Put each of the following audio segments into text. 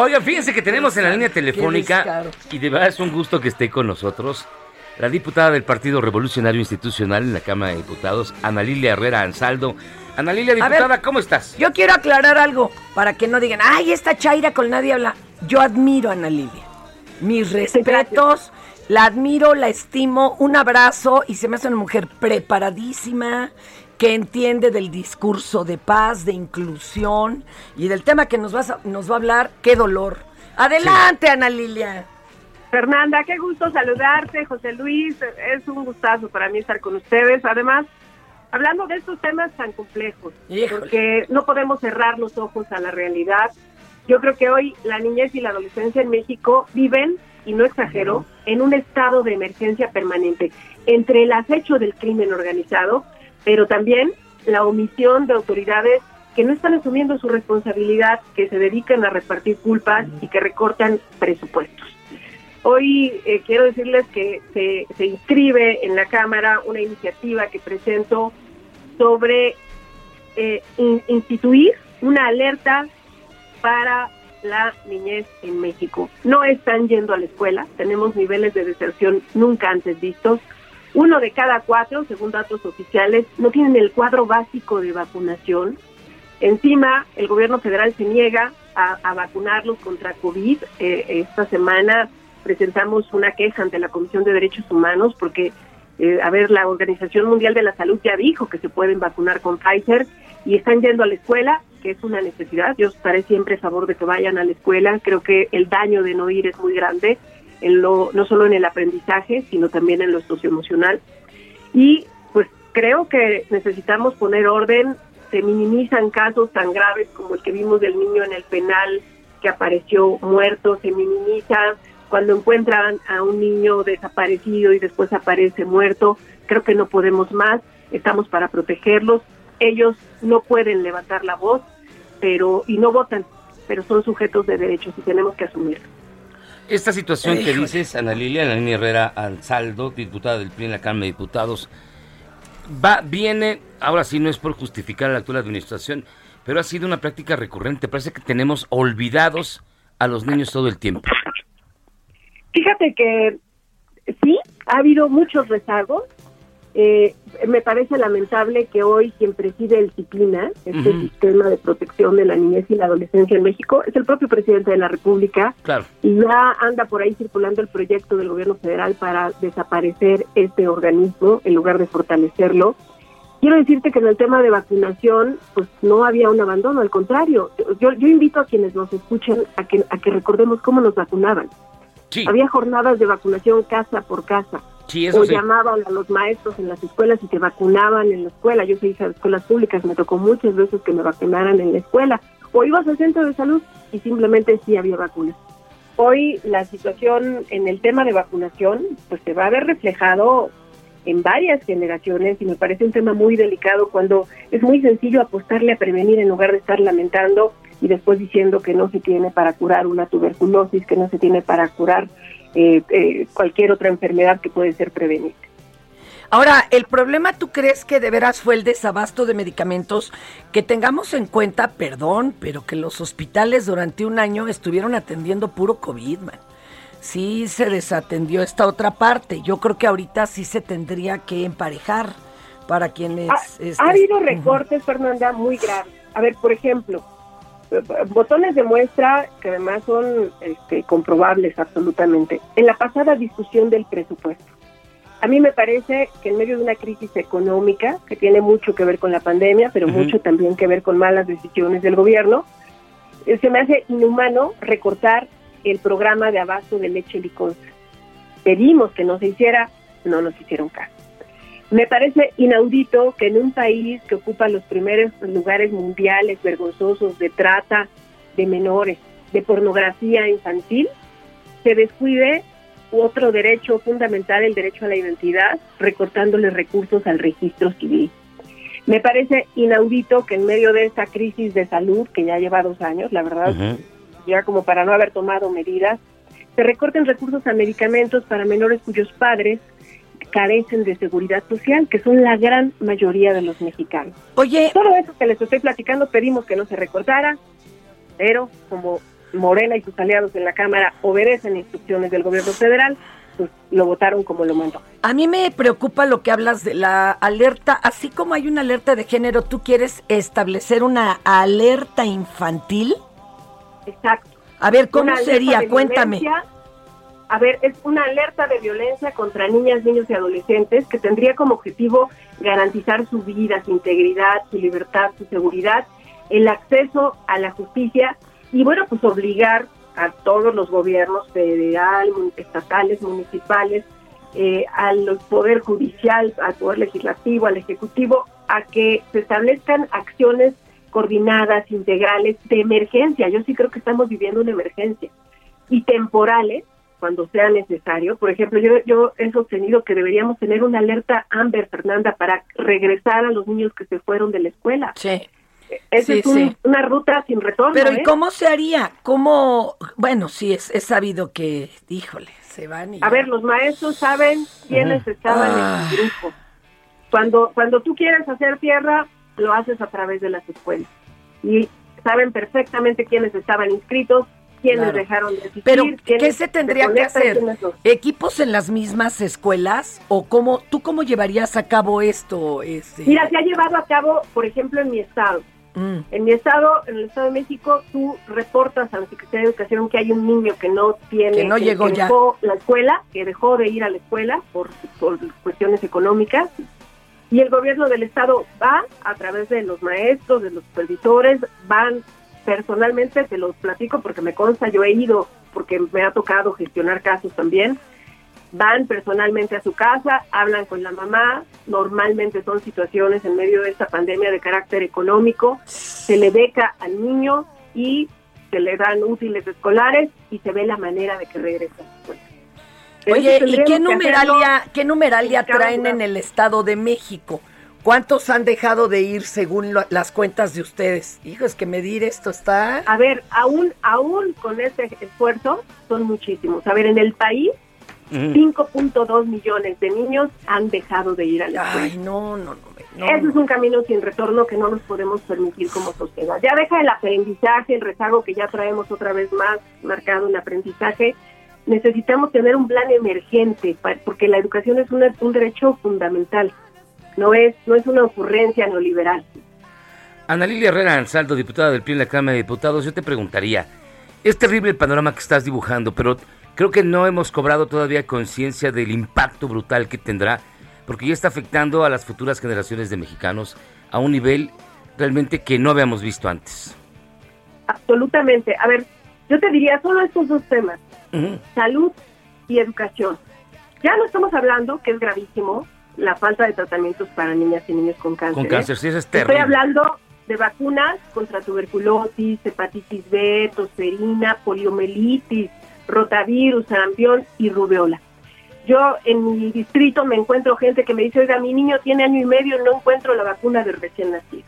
Oiga, fíjense que tenemos en la línea telefónica y de verdad es un gusto que esté con nosotros la diputada del Partido Revolucionario Institucional en la Cámara de Diputados, Ana Lilia Herrera Ansaldo. Ana Lilia, diputada, ¿cómo estás? Yo quiero aclarar algo para que no digan, ay, esta Chaira con nadie habla. Yo admiro a Ana Lilia. Mis respetos, la admiro, la estimo, un abrazo y se me hace una mujer preparadísima, que entiende del discurso de paz, de inclusión y del tema que nos, vas a- nos va a hablar, qué dolor. Adelante, Ana Lilia. Fernanda, qué gusto saludarte, José Luis, es un gustazo para mí estar con ustedes. Además, hablando de estos temas tan complejos, Híjole. porque no podemos cerrar los ojos a la realidad. Yo creo que hoy la niñez y la adolescencia en México viven, y no exagero, en un estado de emergencia permanente entre el acecho del crimen organizado, pero también la omisión de autoridades que no están asumiendo su responsabilidad, que se dedican a repartir culpas y que recortan presupuestos. Hoy eh, quiero decirles que se, inscribe en la Cámara una iniciativa que presento sobre eh, in- instituir una alerta para la niñez en México. No están yendo a la escuela, tenemos niveles de deserción nunca antes vistos. Uno de cada cuatro, según datos oficiales, no tienen el cuadro básico de vacunación. Encima, el gobierno federal se niega a, a vacunarlos contra COVID. Eh, esta semana presentamos una queja ante la Comisión de Derechos Humanos porque, eh, a ver, la Organización Mundial de la Salud ya dijo que se pueden vacunar con Pfizer y están yendo a la escuela, que es una necesidad. Yo estaré siempre a favor de que vayan a la escuela. Creo que el daño de no ir es muy grande, en lo, no solo en el aprendizaje, sino también en lo socioemocional. Y pues creo que necesitamos poner orden. Se minimizan casos tan graves como el que vimos del niño en el penal que apareció muerto, se minimiza cuando encuentran a un niño desaparecido y después aparece muerto. Creo que no podemos más, estamos para protegerlos. Ellos no pueden levantar la voz, pero y no votan, pero son sujetos de derechos y tenemos que asumirlo. Esta situación que dices, Ana Lilia, Ana Lilia Herrera Ansaldo, diputada del PRI en la Cámara de Diputados, va, viene, ahora sí no es por justificar a la actual administración, pero ha sido una práctica recurrente. Parece que tenemos olvidados a los niños todo el tiempo. Fíjate que sí, ha habido muchos rezagos. Eh, me parece lamentable que hoy quien preside el CIPINA, este sistema de protección de la niñez y la adolescencia en México, es el propio presidente de la República Claro. y ya anda por ahí circulando el proyecto del gobierno federal para desaparecer este organismo en lugar de fortalecerlo. Quiero decirte que en el tema de vacunación, pues no había un abandono, al contrario. Yo, yo invito a quienes nos escuchen a que, a que recordemos cómo nos vacunaban. Sí, Había jornadas de vacunación casa por casa. Sí, eso o sí. llamaban a los maestros en las escuelas y te vacunaban en la escuela. Yo soy hija de escuelas públicas, me tocó muchas veces que me vacunaran en la escuela. O ibas al centro de salud y simplemente sí había vacunas. Hoy la situación en el tema de vacunación pues se va a ver reflejado en varias generaciones y me parece un tema muy delicado cuando es muy sencillo apostarle a prevenir en lugar de estar lamentando y después diciendo que no se tiene para curar una tuberculosis, que no se tiene para curar eh, eh, cualquier otra enfermedad que puede ser prevenible. Ahora, ¿el problema tú crees que de veras fue el desabasto de medicamentos? Que tengamos en cuenta, perdón, pero que los hospitales durante un año estuvieron atendiendo puro COVID, man. Sí se desatendió esta otra parte. Yo creo que ahorita sí se tendría que emparejar para quienes... Ha, este, ha habido ujú. recortes, Fernanda, muy graves. A ver, por ejemplo, botones de muestra que además son este, comprobables absolutamente. En la pasada discusión del presupuesto, a mí me parece que en medio de una crisis económica que tiene mucho que ver con la pandemia, pero mucho también que ver con malas decisiones del gobierno, eh, se me hace inhumano recortar el programa de abasto de leche licosa. Pedimos que no se hiciera, no nos hicieron caso. Me parece inaudito que en un país que ocupa los primeros lugares mundiales vergonzosos de trata de menores, de pornografía infantil, se descuide otro derecho fundamental, el derecho a la identidad, recortándole recursos al registro civil. Me parece inaudito que en medio de esta crisis de salud, que ya lleva dos años, la verdad, ya como para no haber tomado medidas, se recorten recursos a medicamentos para menores cuyos padres carecen de seguridad social, que son la gran mayoría de los mexicanos. Oye, todo eso que les estoy platicando pedimos que no se recortara, pero como Morena y sus aliados en la Cámara obedecen instrucciones del gobierno federal, pues lo votaron como lo mandó. A mí me preocupa lo que hablas de la alerta, así como hay una alerta de género, ¿tú quieres establecer una alerta infantil? Exacto. A ver, ¿cómo sería? Cuéntame. A ver, es una alerta de violencia contra niñas, niños y adolescentes que tendría como objetivo garantizar su vida, su integridad, su libertad, su seguridad, el acceso a la justicia y bueno, pues obligar a todos los gobiernos federal, estatales, municipales, eh, al poder judicial, al poder legislativo, al ejecutivo, a que se establezcan acciones coordinadas, integrales, de emergencia. Yo sí creo que estamos viviendo una emergencia. Y temporales, cuando sea necesario. Por ejemplo, yo, yo he sostenido que deberíamos tener una alerta Amber, Fernanda, para regresar a los niños que se fueron de la escuela. Sí. Esa es una ruta sin retorno. Pero ¿y ¿eh? cómo se haría? ¿Cómo? Bueno, sí, es, es sabido que, híjole, se van y... A ver, los maestros saben quiénes estaban en el grupo. Cuando, cuando tú quieres hacer tierra, lo haces a través de las escuelas. Y saben perfectamente quiénes estaban inscritos, quiénes dejaron de asistir. Pero, ¿qué se tendría que hacer? ¿Equipos en las mismas escuelas? ¿O cómo, tú cómo llevarías a cabo esto? Este? Mira, se ha llevado a cabo, por ejemplo, en mi estado. Mm. En mi estado, en el Estado de México, tú reportas a la Secretaría de Educación que hay un niño que no tiene, que no llegó ya. dejó la escuela, que dejó de ir a la escuela por, por cuestiones económicas, y el gobierno del estado va a través de los maestros, de los supervisores, van personalmente, te los platico porque me consta, yo he ido porque me ha tocado gestionar casos también, van personalmente a su casa, hablan con la mamá, normalmente son situaciones en medio de esta pandemia de carácter económico, se le beca al niño y se le dan útiles escolares y se ve la manera de que regrese a la escuela. Oye, ¿y qué numeralia, qué numeralia traen en el Estado de México? ¿Cuántos han dejado de ir según las cuentas de ustedes? Hijo, es que medir esto está... A ver, aún, aún con ese esfuerzo son muchísimos. A ver, en el país 5.2 millones de niños han dejado de ir a la escuela. Ay, no, no, no. Ese es un camino sin retorno que no nos podemos permitir como sociedad. Ya deja el aprendizaje, el rezago que ya traemos otra vez más marcado en el aprendizaje. Necesitamos tener un plan emergente, porque la educación es un derecho fundamental, no es, no es una ocurrencia neoliberal. Ana Lilia Herrera Ansaldo, diputada del PRI en la Cámara de Diputados, yo te preguntaría, es terrible el panorama que estás dibujando, pero creo que no hemos cobrado todavía conciencia del impacto brutal que tendrá, porque ya está afectando a las futuras generaciones de mexicanos a un nivel realmente que no habíamos visto antes. Absolutamente. A ver, yo te diría solo estos dos temas, salud y educación. Ya no estamos hablando, que es gravísimo, la falta de tratamientos para niñas y niños con cáncer. Con cáncer, sí, eso es terrible. Estoy hablando de vacunas contra tuberculosis, hepatitis B, tosferina, poliomielitis, rotavirus, sarampión y rubeola. Yo en mi distrito me encuentro gente que me dice, oiga, mi niño tiene año y medio y no encuentro la vacuna del recién nacido.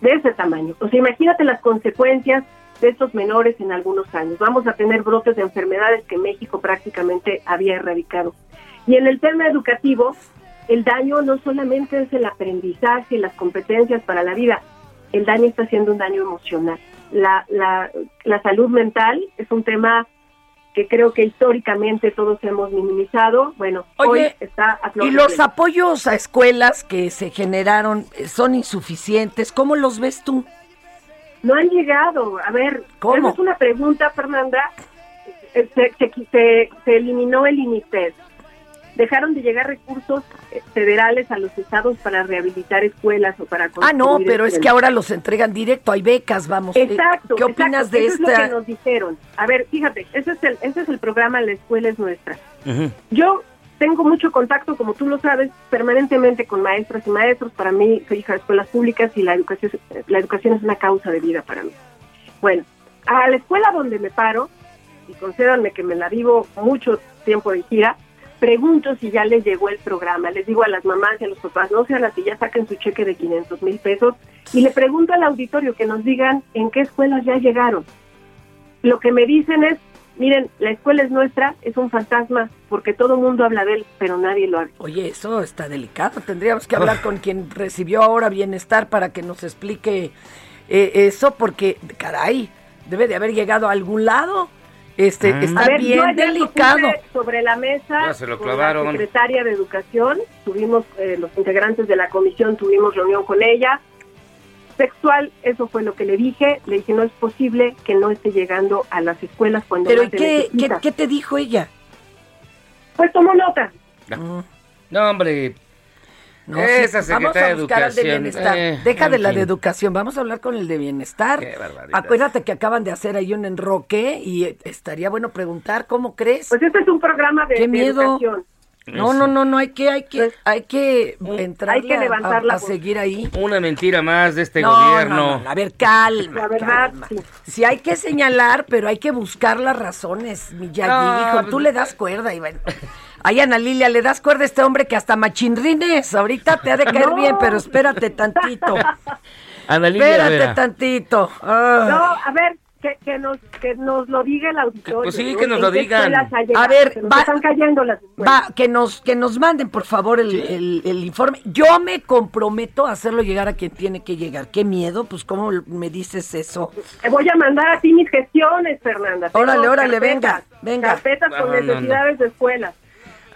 De ese tamaño. O sea, imagínate las consecuencias de estos menores en algunos años. Vamos a tener brotes de enfermedades que México prácticamente había erradicado. Y en el tema educativo, el daño no solamente es el aprendizaje, las competencias para la vida, el daño está siendo un daño emocional. La, la, la salud mental es un tema que creo que históricamente todos hemos minimizado. Bueno, hoy está a ¿Y los apoyos a escuelas que se generaron eh, son insuficientes? ¿Cómo los ves tú? No han llegado. A ver, ¿cómo? Es una pregunta, Fernanda. Eh, se, se, se eliminó el INITED dejaron de llegar recursos eh, federales a los estados para rehabilitar escuelas o para Ah, no, pero es que ahora los entregan directo, hay becas, vamos. Eh, exacto. ¿Qué opinas de Eso esta? Es lo que nos dijeron. A ver, fíjate, ese es el, ese es el programa La Escuela es Nuestra. Yo tengo mucho contacto, como tú lo sabes, permanentemente con maestras y maestros. Para mí, soy hija de escuelas públicas y la educación, la educación es una causa de vida para mí. Bueno, a la escuela donde me paro, y concédanme que me la vivo mucho tiempo de gira, pregunto si ya les llegó el programa. Les digo a las mamás y a los papás, no sean así, ya saquen su cheque de 500 mil pesos. Y le pregunto al auditorio que nos digan en qué escuelas ya llegaron. Lo que me dicen es, miren, la escuela es nuestra, es un fantasma, porque todo el mundo habla de él, pero nadie lo habla. Oye, eso está delicado. Tendríamos que hablar con quien recibió ahora bienestar para que nos explique eh, eso, porque, caray, debe de haber llegado a algún lado. Este, Mm. está A ver, yo bien delicado. Sobre la mesa, Ya se lo con clavaron. la secretaria de Educación, tuvimos, eh, los integrantes de la comisión tuvimos reunión con ella. Sexual, eso fue lo que le dije. Le dije, no es posible que no esté llegando a las escuelas cuando Pero ¿y más se qué, qué, qué te dijo ella? Pues tomó nota. No, hombre. No, Esa sí, vamos a de buscar al de bienestar. eh, Deja de la de educación, vamos a hablar con el de bienestar. Qué barbaridad. Acuérdate que acaban de hacer ahí un enroque y eh, estaría bueno preguntar, ¿cómo crees? Pues este es un programa de, Qué de miedo. educación. no, no, no, no, hay que, hay que, Pues, hay que entrar hay que levantar a, seguir ahí. Una mentira más de este No, gobierno. no, no, a ver, calma. La verdad, calma. sí. Sí hay que señalar, pero hay que buscar las razones, mi Yagi. No, hijo, tú pues- le das cuerda, Iván. Ay, Ana Lilia, le das cuerda a este hombre que hasta machinrines. Ahorita te ha de caer No. bien, pero espérate tantito. Ana Lilia Espérate tantito. Ah. Ay. No, a ver, que, que, nos, que nos lo diga el auditorio. Pues sí, que nos ¿En lo digan. A ver, Se nos va- están cayendo las. Va, que nos, que nos manden, por favor, el, el- el informe. Yo me comprometo a hacerlo llegar a quien tiene que llegar. Qué miedo, pues, ¿cómo me dices eso? Te voy a mandar a ti mis gestiones, Fernanda. Tengo Órale, órale, carpetas, venga, venga. Carpetas con No, no, no. necesidades de escuelas.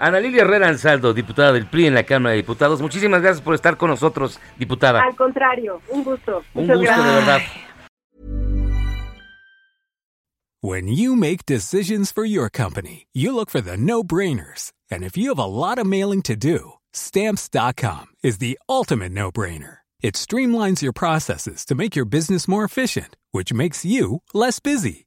Ana Lilia Herrera Ansaldo, diputada del PRI en la Cámara de Diputados. Muchísimas gracias por estar con nosotros, diputada. Al contrario, un gusto. Un Muchas gusto, de verdad. When you make decisions for your company, you look for the no brainers. And if you have a lot of mailing to do, stamps.com is the ultimate no brainer. It streamlines your processes to make your business more efficient, which makes you less busy.